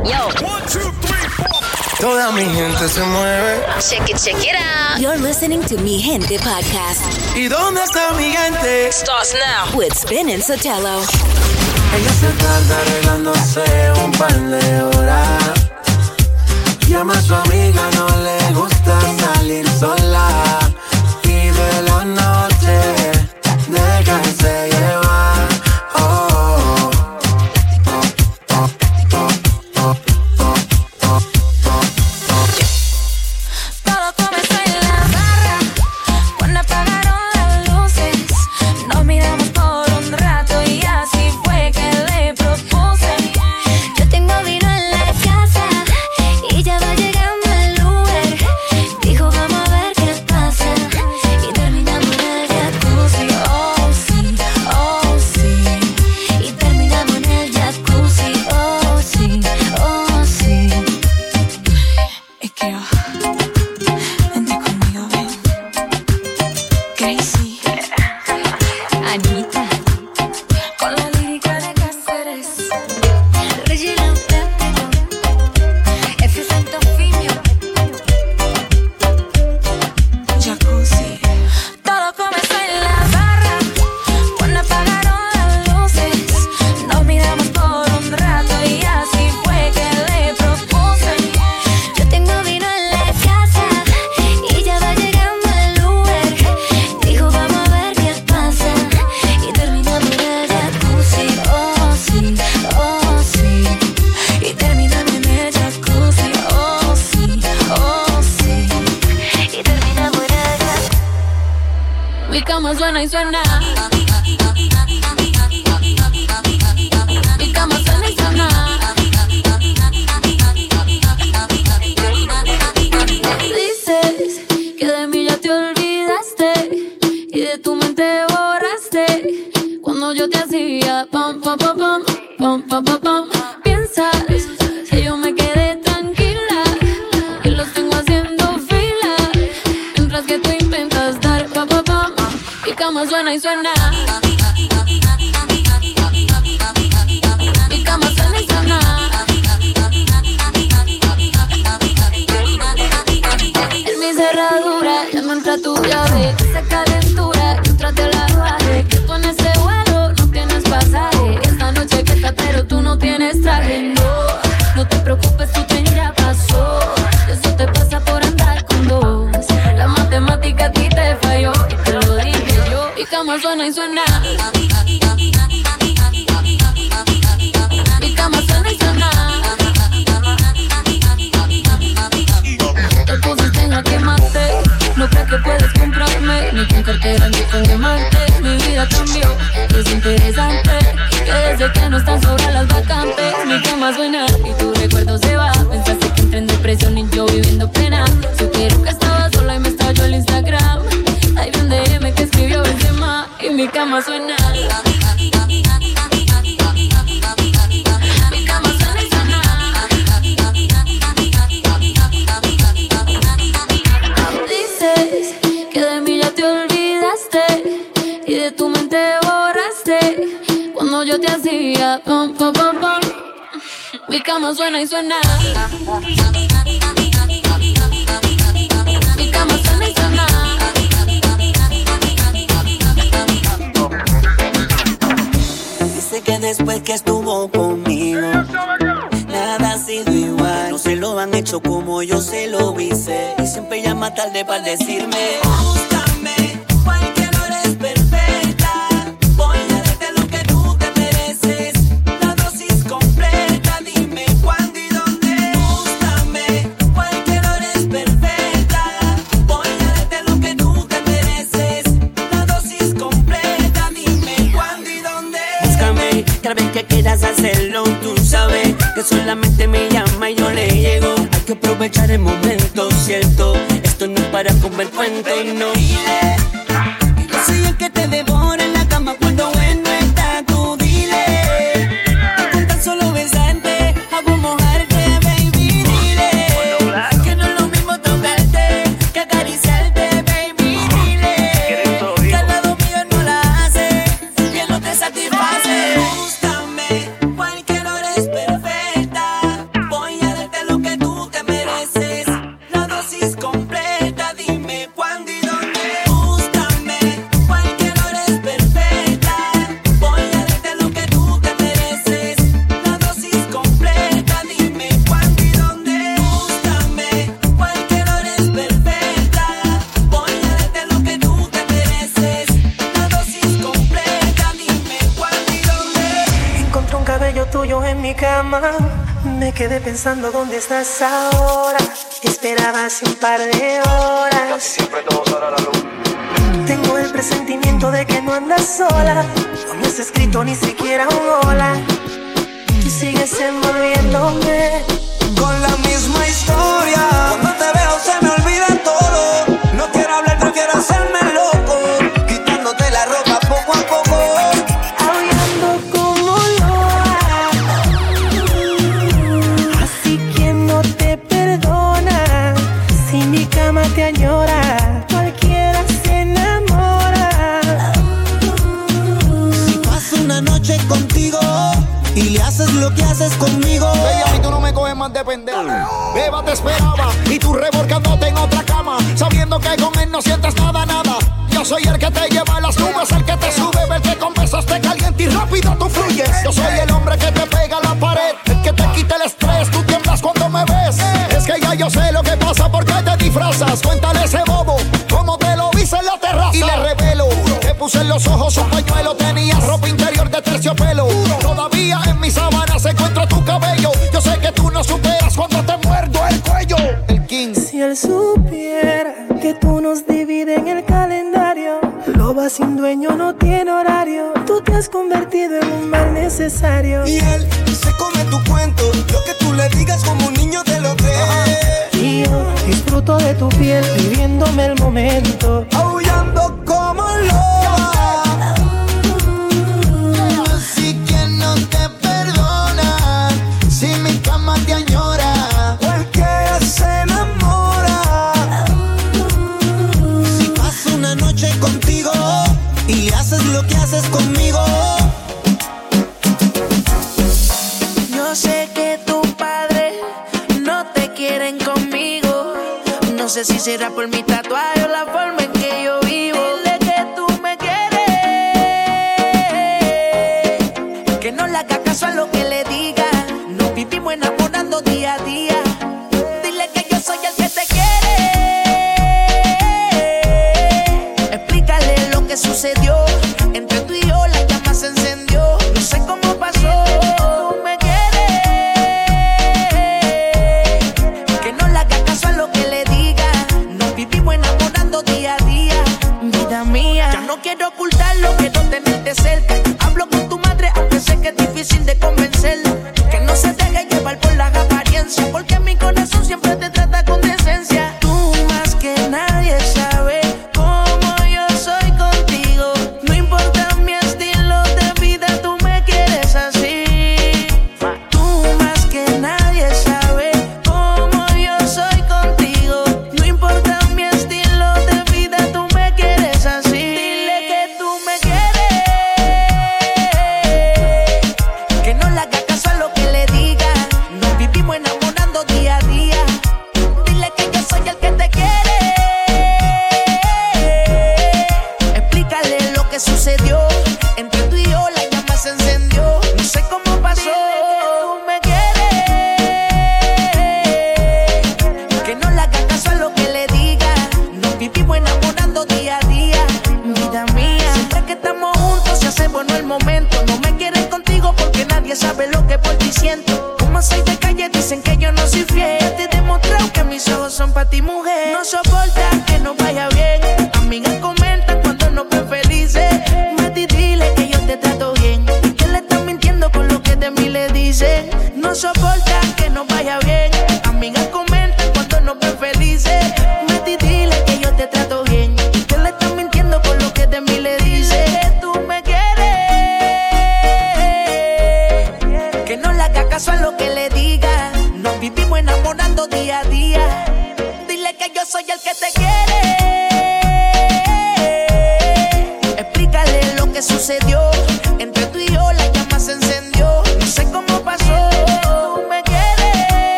Yo. Toda mi gente se mueve. Check it, check it out. You're listening to Mi Gente podcast. ¿Y dónde está mi gente? Starts now. With Spin and Sotelo. Ella se tarda arreglándose un par de horas. Llama a su amiga, no le gusta salir sola. mi cama suena y suena. Mi cama suena y suena. Dices que de mí ya te olvidaste y de tu mente borraste cuando yo te hacía pam pam pam pam pam pam pam. pam. Suena y suena. Mi cama suena y suena. En mi cerradura ya no entra tu llave Esa calentura yo traté la bajé Que tú en ese vuelo no tienes pasaje Esta noche que está pero tú no tienes traje cama suena y suena Mi cama suena y suena te pusiste en la que maté No crees que puedes comprarme Ni con cartera ni con diamantes Mi vida cambió, es interesante Que desde que no están sobre las vacantes Mi cama suena y tu recuerdo se va. Pensaste que entré en depresión y yo viviendo pena Sugiero que estaba sola y me estalló el Instagram Hay un DM que escribió Benzema Y mi cama suena Dices que de mí ya te olvidaste y de tu mente borraste cuando yo te hacía pam. Mi cama suena y suena. Dice que después que estuvo conmigo, nada ha sido igual. No se lo han hecho como yo se lo hice. Y siempre llama tarde para decirme: que solamente me llama y yo le llego. Hay que aprovechar el momento, ¿cierto? Esto no es para comer cuento, no. Yo soy el que te devora la tuyo en mi cama. Me quedé pensando dónde estás ahora. Te esperaba hace un par de horas. Siempre todo sale la luz. Tengo el presentimiento de que no andas sola. No me has escrito ni siquiera un hola. Tú sigues envolviéndome con la misma historia. Soy el hombre que te pega la pared, el que te quita el estrés, tú tiemblas cuando me ves. Es que ya yo sé lo que pasa porque te disfrazas. Cuéntale ese bobo, cómo te lo hice en la terraza. Y le revelo, te puse en los ojos un pañuelo, tenía ropa interior de terciopelo. Todavía en mi sábana se encuentra tu cabello. Yo sé que tú no superas cuando te muerdo el cuello. El king. Si él supiera que tú nos divides en el calendario, loba sin dueño no tiene horario. Tú te has convertido necesario. Y él se come tu cuento, lo que tú le digas como un niño te lo cree. Y yo disfruto de tu piel, viviéndome el momento. Aullando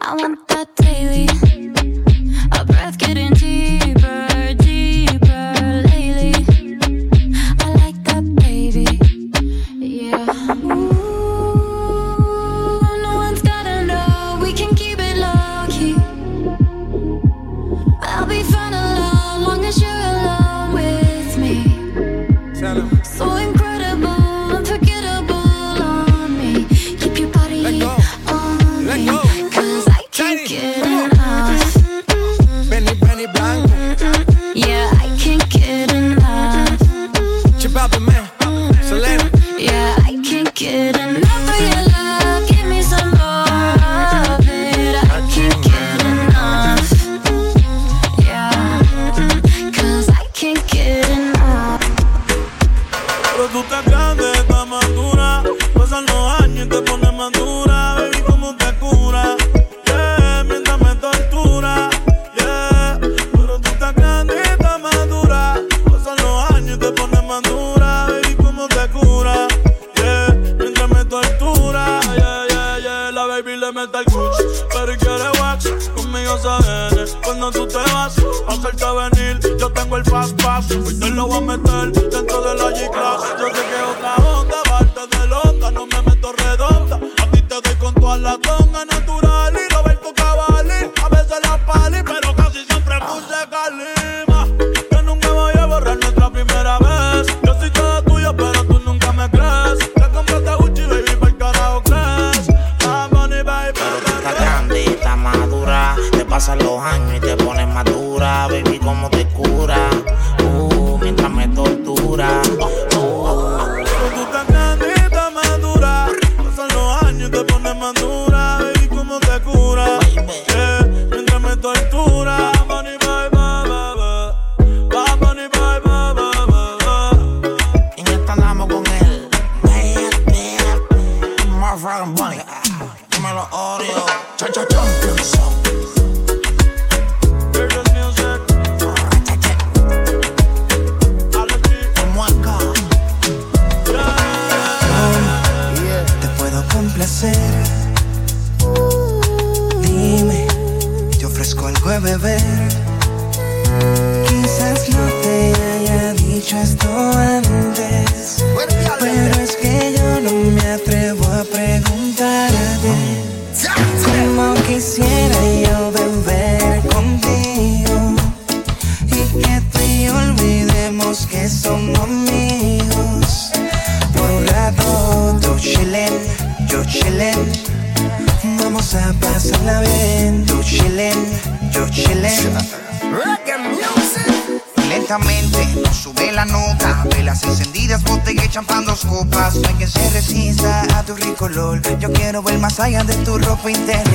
I want that daily. y te pones madura, baby, cómo te cura. Uh, mientras me tortura. tempo interno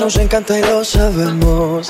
nos encanta y lo sabemos.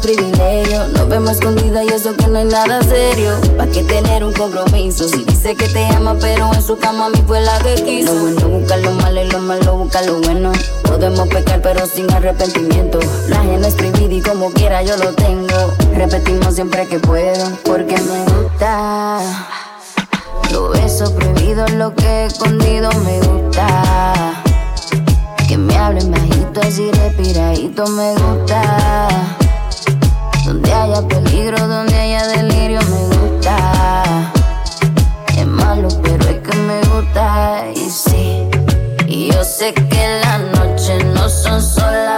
privilegios. Nos vemos escondida y eso que no es nada serio. ¿Para qué tener un compromiso? Si dice que te ama, pero en su cama a mí fue la que quiso. Lo bueno busca lo malo y lo malo busca lo bueno. Podemos pecar, pero sin arrepentimiento. La gente es prohibida y como quiera yo lo tengo. Repetimos siempre que puedo, porque me gusta. Lo eso prohibido, lo que he escondido me gusta. Que me hablen bajito, así respiradito me gusta donde haya peligro, donde haya delirio, me gusta. Es malo, pero es que me gusta. Y sí, y yo sé que las noches no son solas.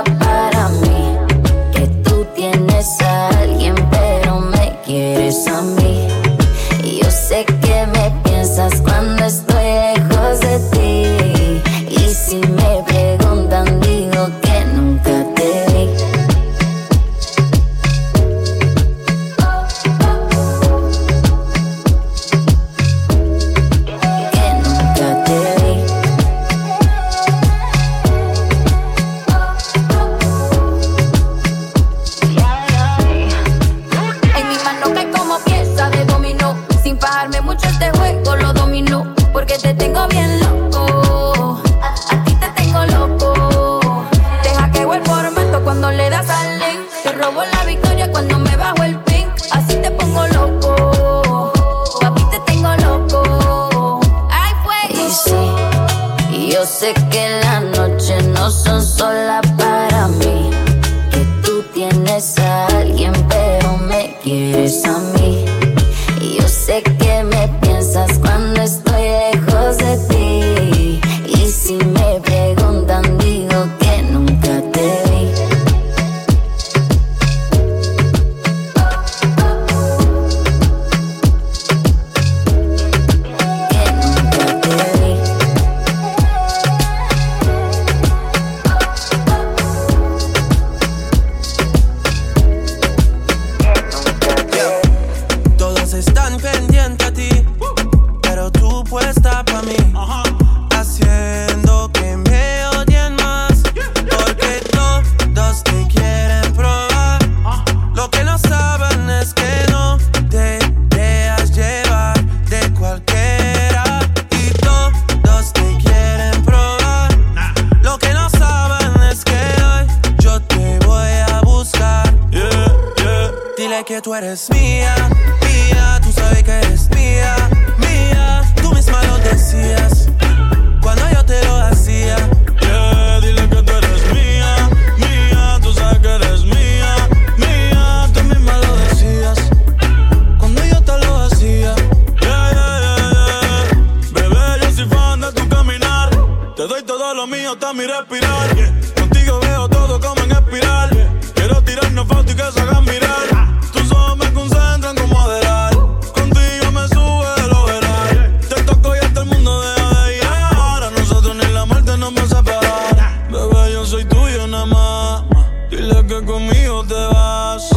Yeah. Contigo veo todo como en espiral. Quiero tirarnos fotos y que se hagan mirar. Tus ojos me concentran como adelar. Contigo me sube del overal. Yeah. Te toco y hasta el mundo deja de ir. Ahora nosotros ni la muerte nos va a separar. Bebé, yo soy tuyo nada más. Dile que conmigo te vas.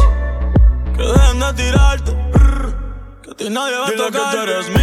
Que dejen de tirarte. Que a ti nadie va a tocar.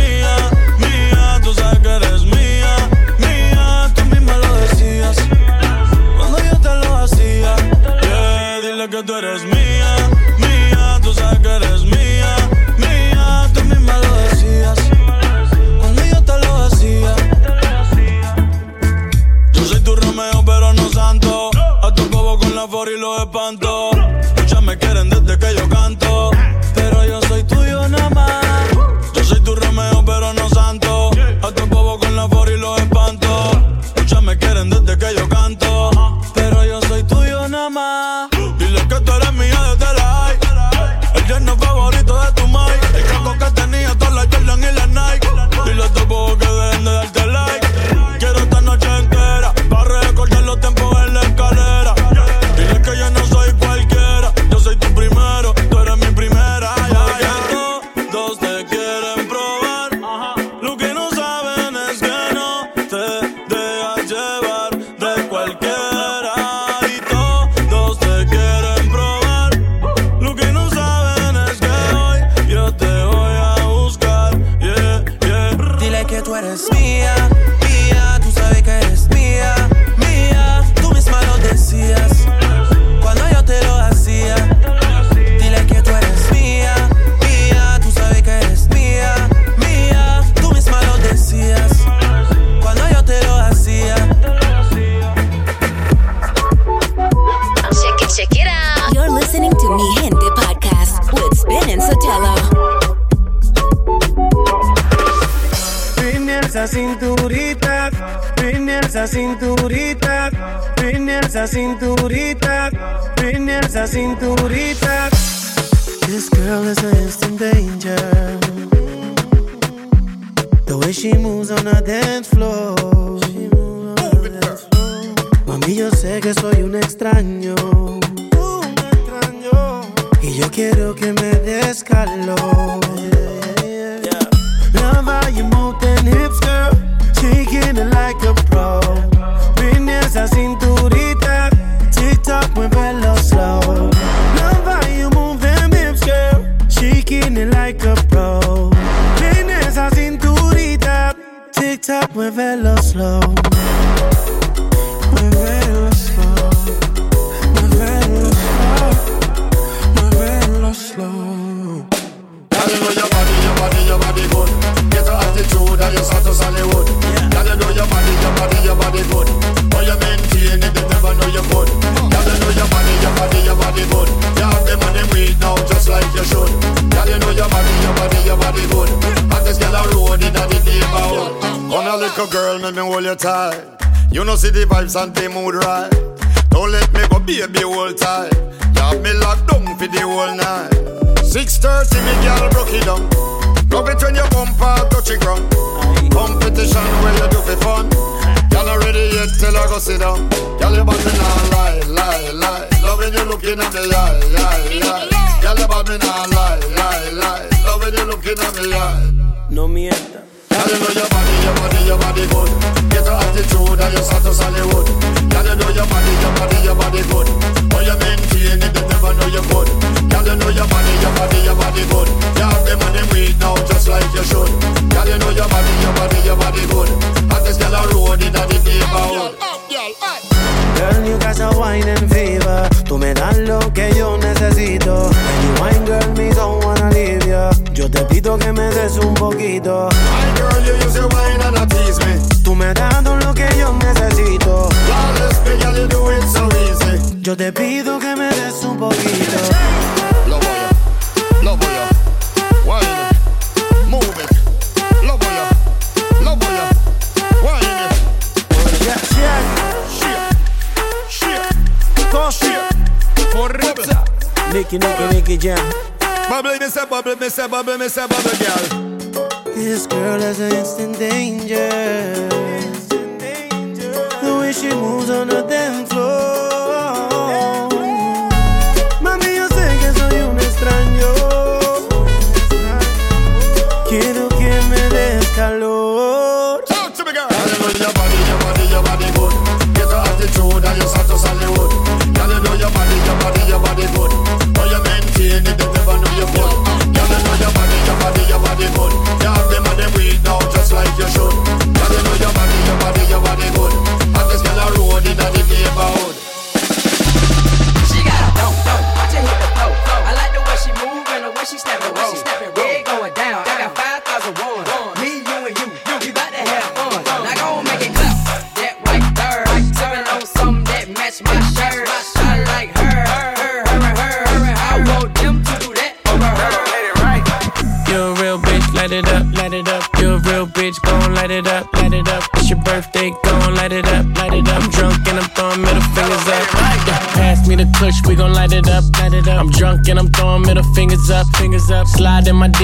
6.30, me girl broke it down. Love. Competition where you do fun. Girl not yet, go sit down. Nah lie, lie, lie. Love when looking at me. No mienta. Girl you know your body, your body, your body good. Get your attitude and your status Hollywood. Girl you know your body, your body, your body good. How you maintain it, they never know you good. Girl you know your body, your body, your body good. You have them on them weak now, just like you should. Girl you know your body, your body, your body good. Hottest girl a road in the neighborhood. Girl, you got a wine and fever. Tú me das lo que eh, yo necesito. And you wine, girl, me don't wanna leave ya. Yo te pido que me des un poquito. My girl, you use your wine and a tease me. Tú me das todo lo que yo necesito. Flawless, girl, you do it so easy. Yo te pido que me des un poquito. Love how you, love how you, wine it, move it. Love how you, love how you, wine it. Yeah, yeah. Shake, shake, Costa. Corrupta. Nicky, Nicky, Nicky Jam. Bubble, me say bubble, me say bubble, me say bubble, girl. This girl is an instant danger. The way she moves on the dance floor. Mami, yo sé que soy un extraño. Quiero que me des calor. Talk to me, girl. Girl, you know your body, your body, your body good. Get your attitude and your status Hollywood. Girl, you know your body, your body, your body good. How you maintain it,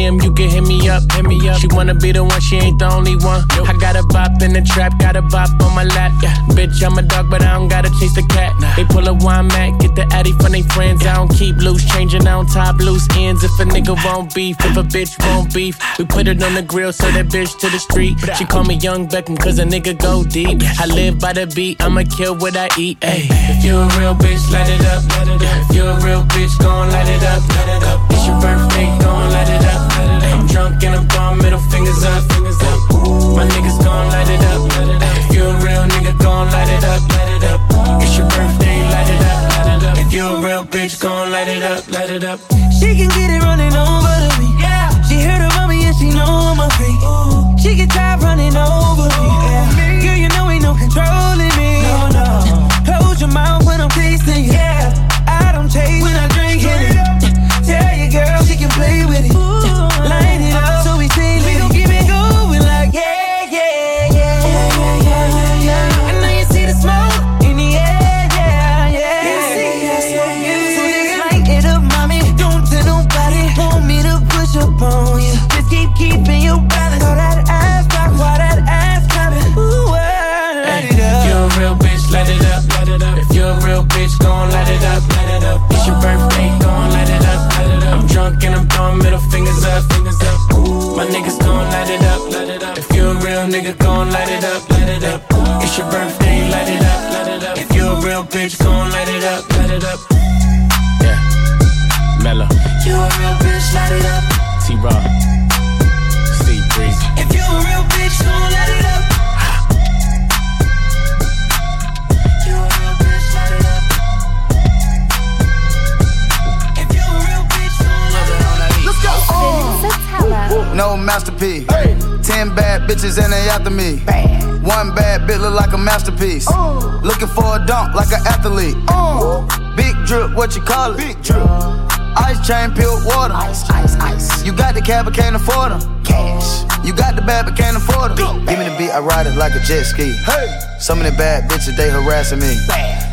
DM, you can hit me up, hit me up. She wanna be the one, she ain't the only one. I got a bop in the trap, got a bop on my lap. Yeah, bitch, I'm a dog, but I don't gotta chase the cat. They pull a wine mat, get the addy from they friends. I don't keep loose, changing, I don't tie loose ends. If a nigga won't beef, if a bitch won't beef, we put it on the grill, so that bitch to the street. She call me Young Beckham, cause a nigga go deep. I live by the beat, I'ma kill what I eat. Ay. If you a real bitch, light it up. If you a real bitch, gon' light it up. It's your birthday, gon' light it up. Drunk and I'm throwing middle fingers up. My niggas gon' light it up. If you a real nigga, gon' light it up. It's your birthday, light it up. If you a real bitch, gon' light it up, light it up. She can get it running over to me. Yeah. She heard about me and she know I'm a freak. She get tired running over me. Yeah. Girl, you know ain't no controlling niggas gon' light it up. Light it up. If you a real nigga, gon' light it up. Light it up. It's your birthday, light it up. Light it up. If you a real bitch, gon' light it up. Yeah, Mellow, You a real bitch, light it up. T No masterpiece. Ten bad bitches and they after me. One bad bitch look like a masterpiece. Looking for a dunk like an athlete. Big drip, what you call it? Big drip. Ice chain, pure water. Ice, ice, ice. You got the cab, but can't afford them. Cash. You got the bad, but can't afford them. Give me the beat, I ride it like a jet ski. Hey. Some of the bad bitches, they harassing me.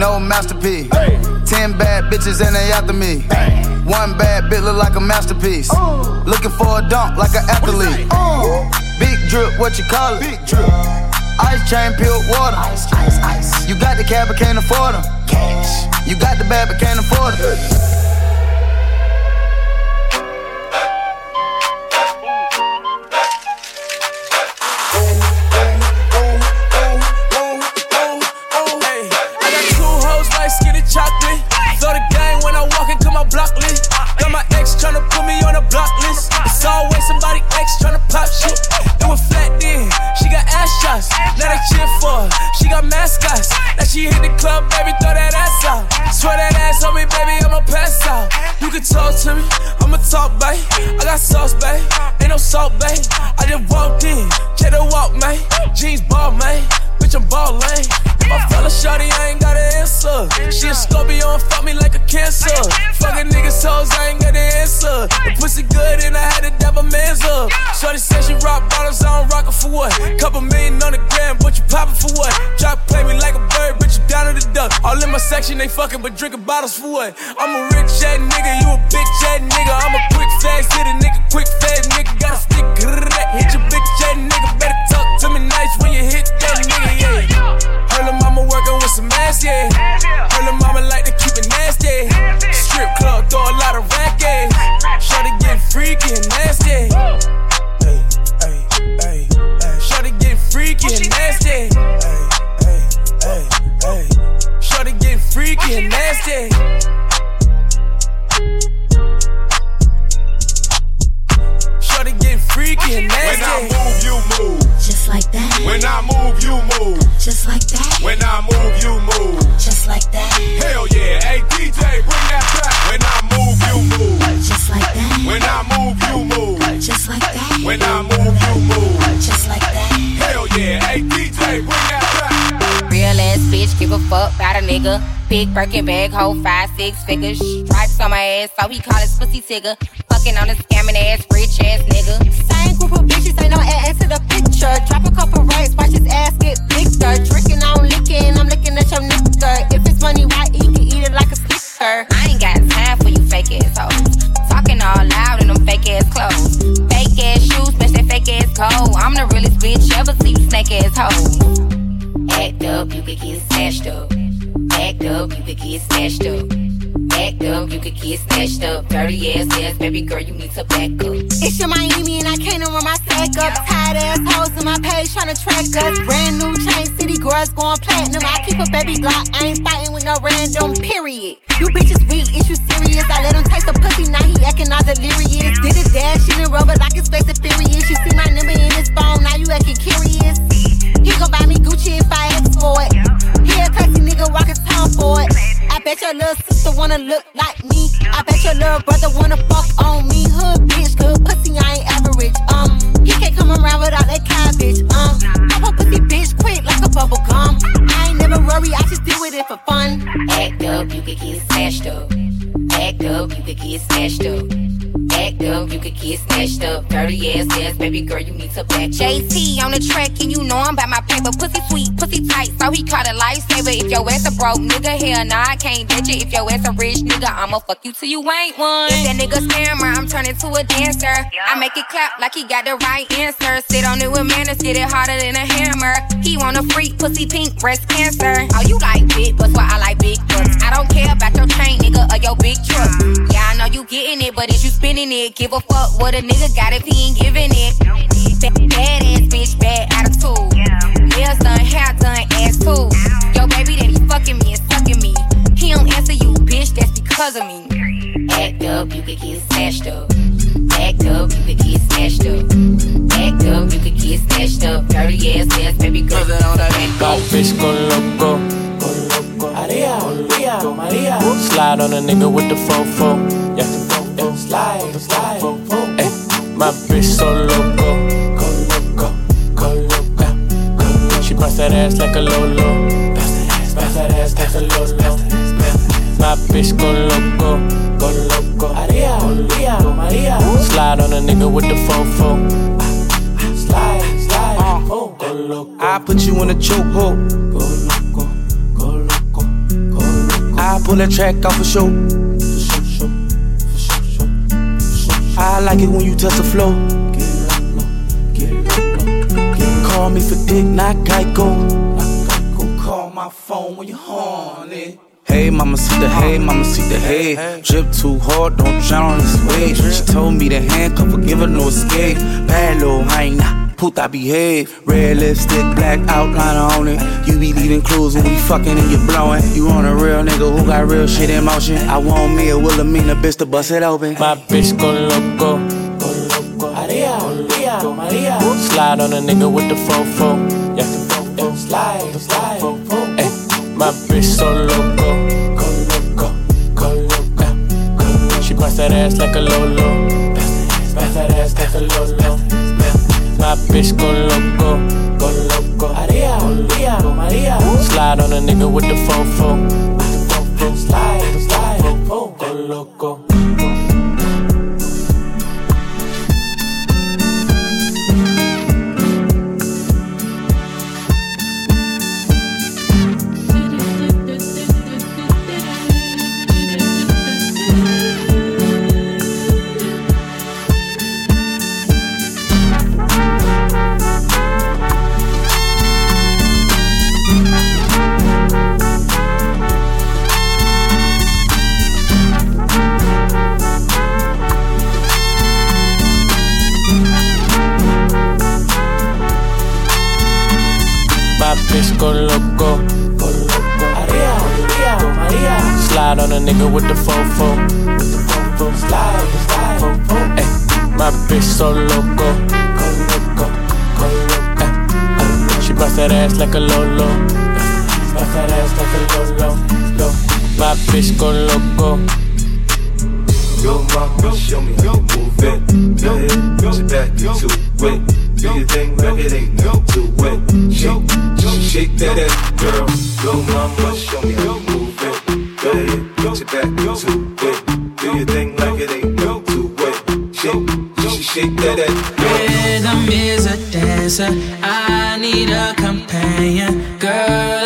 No masterpiece. Ten bad bitches and they after me. One bad bitch look like a masterpiece. Looking for a dunk like an athlete. Big drip, what you call it? Big drip. Ice chain, pure water. Ice, ice, ice. You got the cab, but can't afford them. Cash. You got the bad, but can't afford it. Got sauce, babe. Ain't no salt, babe. I just walked in, check the walk, man. Jeans ball, man. Bitch, I'm ballin'. My fella shawty, I ain't got an answer. She a Scorpio and fuck me like a cancer. Fucking niggas hoes, I ain't got an answer. The pussy good and I had to dab a man's up. Shorty said she rock bottles, I don't rock it for what? Couple million on the gram, but you poppin' for what? Try to play me like a bird, bitch, you down to the duck. All in my section, they fuckin', but drinking bottles for what? I'm a rich ass nigga, you a bitch ass nigga. I'm a quick fast hitter, nigga, quick fast nigga. Got a stick, hit your bitch ass nigga. Ass, yeah. Her little mama like to keep it nasty. Strip club, throw a lot of racket. Shorty get freaky and nasty. Hey, hey, hey, hey. Shorty get freaky and nasty. Hey, hey, hey, hey. Shorty get freaky and nasty. Shorty get freaky and nasty. When I move, you move. Just like that. When I move, you move. Just like that. When I move, you move. Just like that. Hell yeah. Hey, DJ, bring that back. When I move, you move. Just like that. When I move, you move. Just like that. When I move, you move. Just like that. Hell yeah. Hey, DJ, bring that back. Real ass bitch, give a fuck about a nigga. Big Birkin bag, hold five, six figures. Stripes on my ass, so he call his pussy tigger. Fucking on a scamming ass, rich ass nigga. Same group of bitches, no ass to the picture. Drop a couple rights, watch his ass get bigger. Drinking, I'm licking, I'm looking at your nigga. If it's money, why he can eat it like a snicker? I ain't got time for you fake ass hoes. Talking all loud in them fake ass clothes. Fake ass shoes, match that fake ass coat. I'm the realest bitch ever see you snake ass hoes. Act up, you could get snatched up. Act up, you could get snatched up. Act up, you could get snatched up. Dirty ass ass, baby girl, you need to back up. It's your Miami and I can't run my stack up. Tired ass hoes in my page trying to track us. Brand new chain city girls going platinum. I keep a baby Glock, I ain't fighting with no random period. You bitches weak, is you serious? I let him taste the pussy, now he acting all delirious. Did a dash in the rubber like it's face the furious. You see my number in his phone, now you acting curious. He gon' buy me Gucci if I ask for it. He a classy nigga walking town for it. I bet your little sister wanna look like me. I bet your little brother wanna fuck on me. Hood bitch, good pussy, I ain't average. Um, he can't come around without that cabbage. Um, I pop pussy bitch quick like a bubble gum. I ain't never worry, I just deal with it for fun. Act up, you could get snatched up. Act up, you could get snatched up. Act up, you could get snatched up. Dirty ass ass, baby girl, you need to back JT on the track, and you know I'm by my paper. Pussy sweet, pussy tight, so he caught a lifesaver. If your ass a broke nigga, hell nah, I can't ditch it. If your ass a rich nigga, I'ma fuck you till you ain't one. If that nigga scammer, I'm turning to a dancer. I make it clap like he got the right answer. Sit on it with manners, get it harder than a hammer. He want a freak, pussy pink, breast cancer. Oh, you like big butts, well, I like big butts. I don't care about your chain, nigga, or your big truck. Mm. Yeah, I know you getting it, but is you spinning it? Give a fuck what a nigga got if he ain't giving it. Bad, bad ass bitch, bad attitude. Nails done, hair done, ass too. Yo, baby, that he fucking me and sucking me. He don't answer you, bitch, that's because of me. Act up, you could get snatched up. Act up, you could get snatched up. Act up, you could get snatched up. Dirty ass ass, baby girl. Bad bitch go loco. Maria, Maria, Maria. Slide on a nigga with the fofo. Yeah, Ay, eh, my bitch so loco. Go loco, go loco. She bust that ass like a lolo. Bust that ass, bust that ass like a lolo. My bitch go loco, go loco. Maria, Maria, Maria. Slide on a nigga with the fofo. Slide, slide, oh, go loco. I put you in a chokehold. Go loco, go loco, go loco. I pull that track off a show. I like it when you touch the floor. Call me for dick, not Geico. Call my phone when you're horny. Hey, mama, see the hay, mama, see the hay. Drip too hard, don't drown on this wave. She told me to handcuff her, give her no escape. Bad little hyena, puta behave. Red lipstick, black outliner on it. You be leaving clues when we fucking and you blowing. You on a real nigga who got real shit in motion. I want me a Wilhelmina bitch to bust it open. My bitch go loco. Go loco. Maria, Maria, Maria. Slide on a nigga with the fofo. Yeah, the fofo. Slide, slide. Ay, my bitch so loco. Go loco, go loco. She bust that ass like a lolo. Bust that ass, Bust that ass like a lolo. My bitch go loco, go loco. Maria, Maria, Maria. Slide on a nigga with the fofo. With the fofo. Slide, slide. Go loco. Go loco. Maria, Maria, Maria. Slide on a nigga with the fofo. With the. Slide, slide. Fofo. Ay, my bitch so loco. She bust that ass like a lolo. Bust that ass like a lolo. Lo. My bitch go loco. Yo, mama, show me how you move it. Go ahead, get your back into it. Do your thing like it ain't nothing to it. Shake, shake, shake that ass, girl. Yo, mama, show me how you move it. Go ahead, get your back into it. Do your thing like it ain't nothing to it. Shake, shake, shake that ass. Rhythm is a dancer. I need a companion. Girl,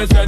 if it's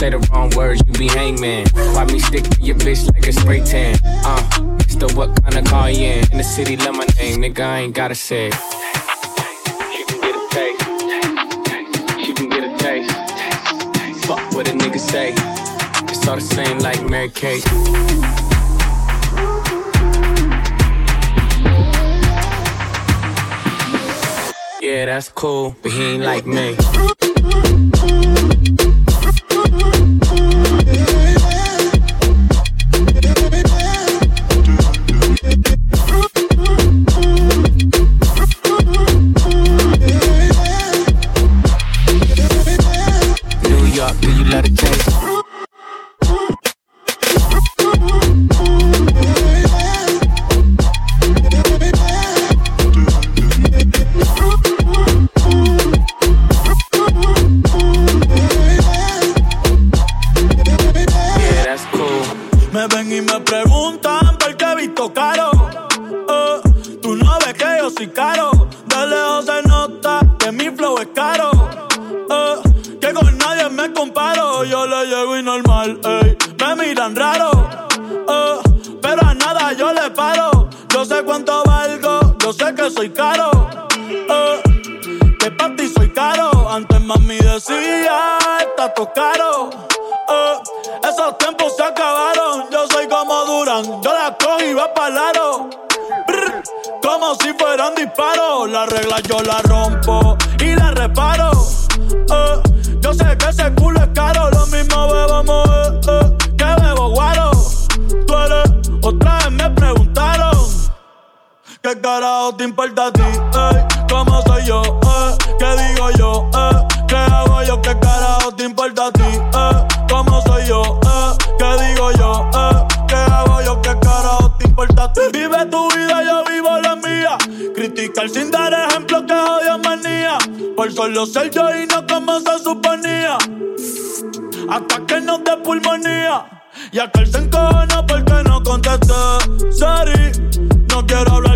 Say the wrong words, you be hangman. Why me stick to your bitch like a spray tan? Uh, Mr. What kind of car you in? In the city, love my name, nigga, I ain't gotta say. She can get a taste. She can get a taste. Fuck what a nigga say. It's all the same like Mary Kate. Yeah, that's cool, but he ain't like me. Miran raro. eh, pero a nada yo le paro. Yo sé cuánto valgo. Yo sé que soy caro. eh, que para ti soy caro. Antes mami decía, está todo caro. Eh, esos tiempos se acabaron. Yo soy como Duran. Yo la cojo y va para como si fueran disparos. La regla yo la rompo ¿Qué carajo te importa a ti? Ey? ¿Cómo soy yo? ¿Qué digo yo? ¿Qué hago yo? ¿Qué carajo te importa a ti? ¿Cómo soy yo? Eh? ¿Qué digo yo? ¿Qué hago yo? ¿Qué carajo te importa a ti? Vive tu vida, yo vivo la mía. Criticar sin dar ejemplo que odio manía. Por solo ser yo y no como se suponía. Hasta que no te pulmonía. Y aquel se encojona porque no contesté. Sorry, no quiero hablar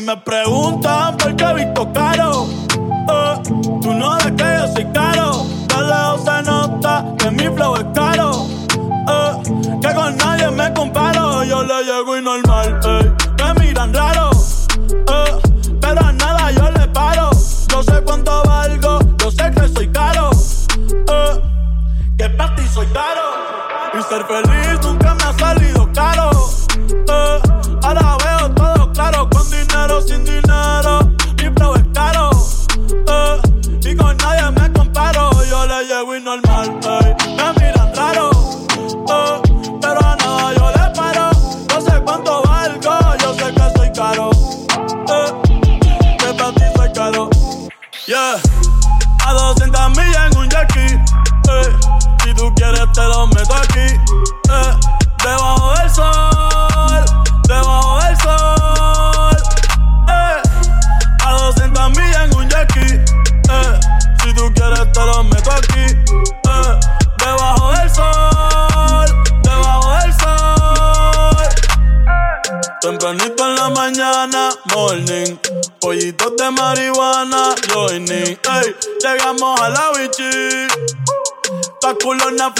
y me preguntan por qué he visto caro. Eh, tú no ves que yo soy caro. De lejos se nota que mi flow es caro. Eh, que con nadie me comparo. Yo le llego y normal. ey. Me miran raro. Eh, pero a nada yo le paro. Yo sé cuánto valgo. Yo sé que soy caro. Eh, que para ti soy caro. Y ser feliz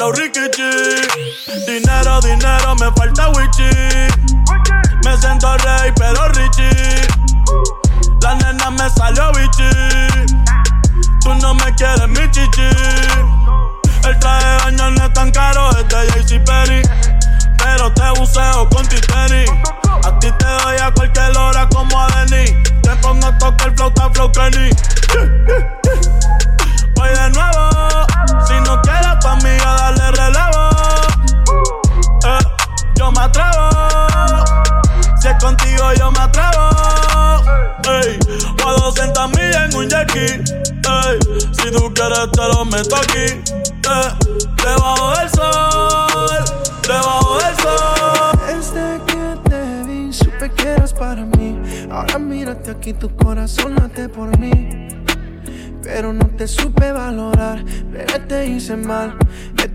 La rica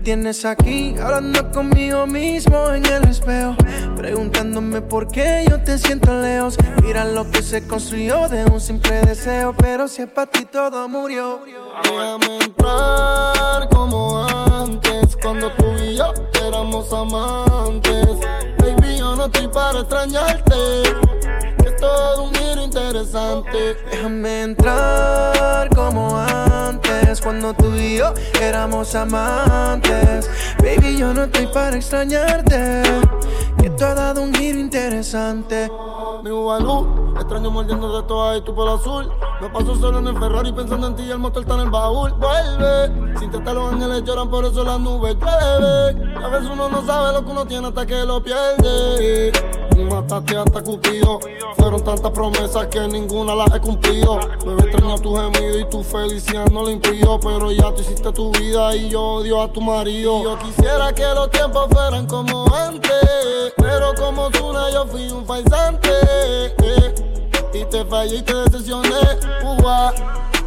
tienes aquí hablando conmigo mismo en el espejo, preguntándome por qué yo te siento lejos. Mira lo que se construyó de un simple deseo, pero si es para ti todo murió. Déjame entrar como antes, cuando tú y yo éramos amantes. Baby, yo no estoy para extrañarte todo un giro interesante. Déjame entrar como antes, cuando tú y yo éramos amantes. Baby, yo no estoy para extrañarte, tú has dado un giro interesante. Mi Ubalú, extraño mordiendo de toda y tu pelo azul. Me paso solo en el Ferrari pensando en ti y el motor está en el baúl. Vuelve, sin tratar los ángeles lloran, por eso las nubes llueve. A veces uno no sabe lo que uno tiene hasta que lo pierde. Mataste hasta Cupido. Fueron tantas promesas que ninguna las he cumplido. Me extraño tu gemido y tu felicidad no lo impidió. Pero ya tú hiciste tu vida y yo odio a tu marido. yo quisiera que los tiempos fueran como antes. Pero como Zuna yo fui un faisante. Eh, y te fallé y te decepcioné.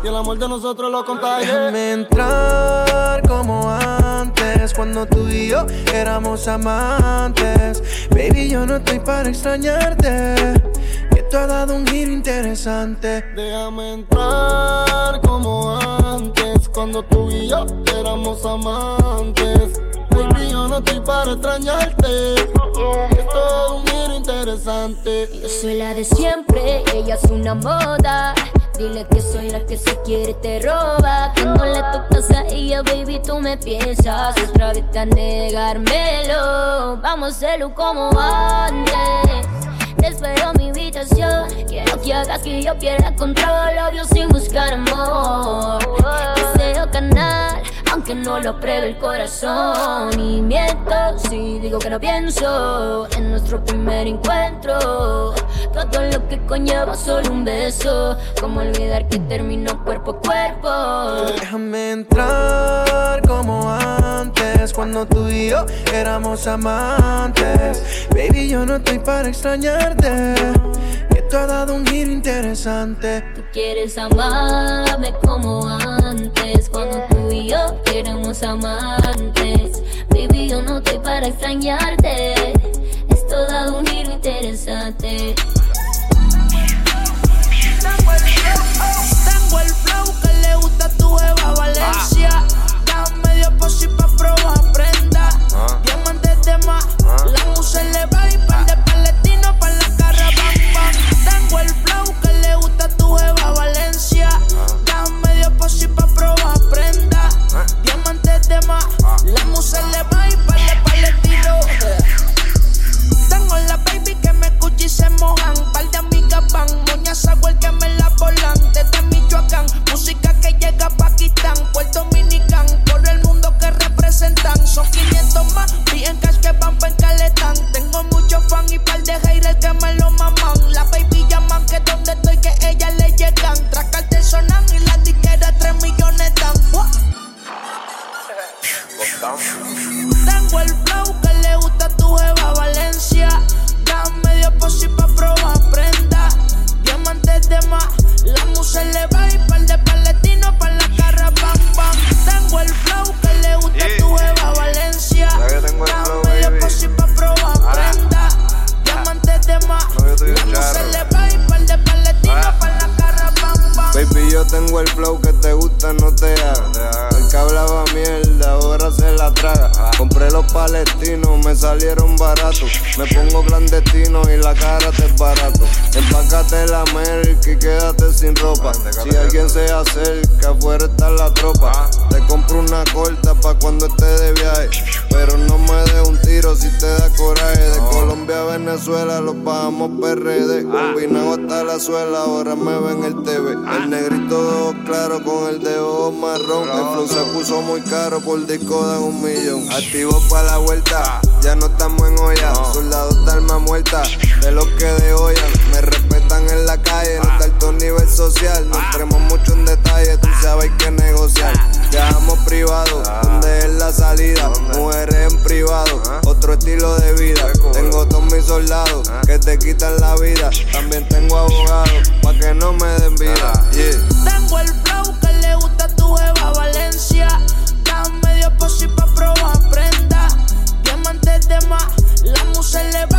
y el amor de nosotros lo contagié. Déjame entrar como antes, cuando tú y yo éramos amantes. Baby, yo no estoy para extrañarte. Que tú has dado un giro interesante. Déjame entrar como antes, cuando tú y yo éramos amantes. Baby, yo no estoy para extrañarte. Es todo un giro interesante. Yo soy la de siempre, ella es una moda. Dile que soy la que se quiere te roba. Cuando le tocas a ella, baby, tú me piensas otra vez a negármelo. Vamos a hacerlo como antes. Te espero mi habitación. Quiero que hagas que yo pierda control. Obvio sin buscar amor. Deseo canal aunque no lo pruebe el corazón. Y miento si digo que no pienso en nuestro primer encuentro. Todo lo que conlleva solo un beso. Como olvidar que terminó cuerpo a cuerpo. Déjame entrar como antes, cuando tú y yo éramos amantes. Baby, yo no estoy para extrañarte. Tú has dado un giro interesante. Tú quieres amarme como antes, cuando tú y yo éramos amantes. Baby, yo no estoy para extrañarte. Esto da un giro interesante. Tengo el flow que le gusta a tu Eva Valencia. Da medio posi pa' probar prenda. Diamantes de más, la musa le va se mojan. Par de amigas van, moñas agua el que me la volan. Desde Michoacán, la merca y quédate sin ropa. Si alguien se acerca, afuera está la tropa. Te compro una corta pa' cuando esté de viaje. Pero no me dé un tiro si te da coraje. De Colombia a Venezuela los bajamos PRD. Combinado hasta la suela, ahora me ven el TV. El negrito claro con el de ojos marrón. El flow se puso muy caro, por disco dan un millón. Activo pa' la vuelta, ya no estamos en olla. Soldados de alma muerta, de los que de olla. Me en la calle, no está alto nivel social, no entremos mucho en detalle, tú sabes que negociar. Viajamos privado, donde es la salida, mujeres en privado, otro estilo de vida. Tengo todos mis soldados que te quitan la vida, también tengo abogados para que no me den vida. Tengo el flow que le gusta a tu jeva Valencia, dame medio posi pa' probar prenda, diamantes de más, la musa le va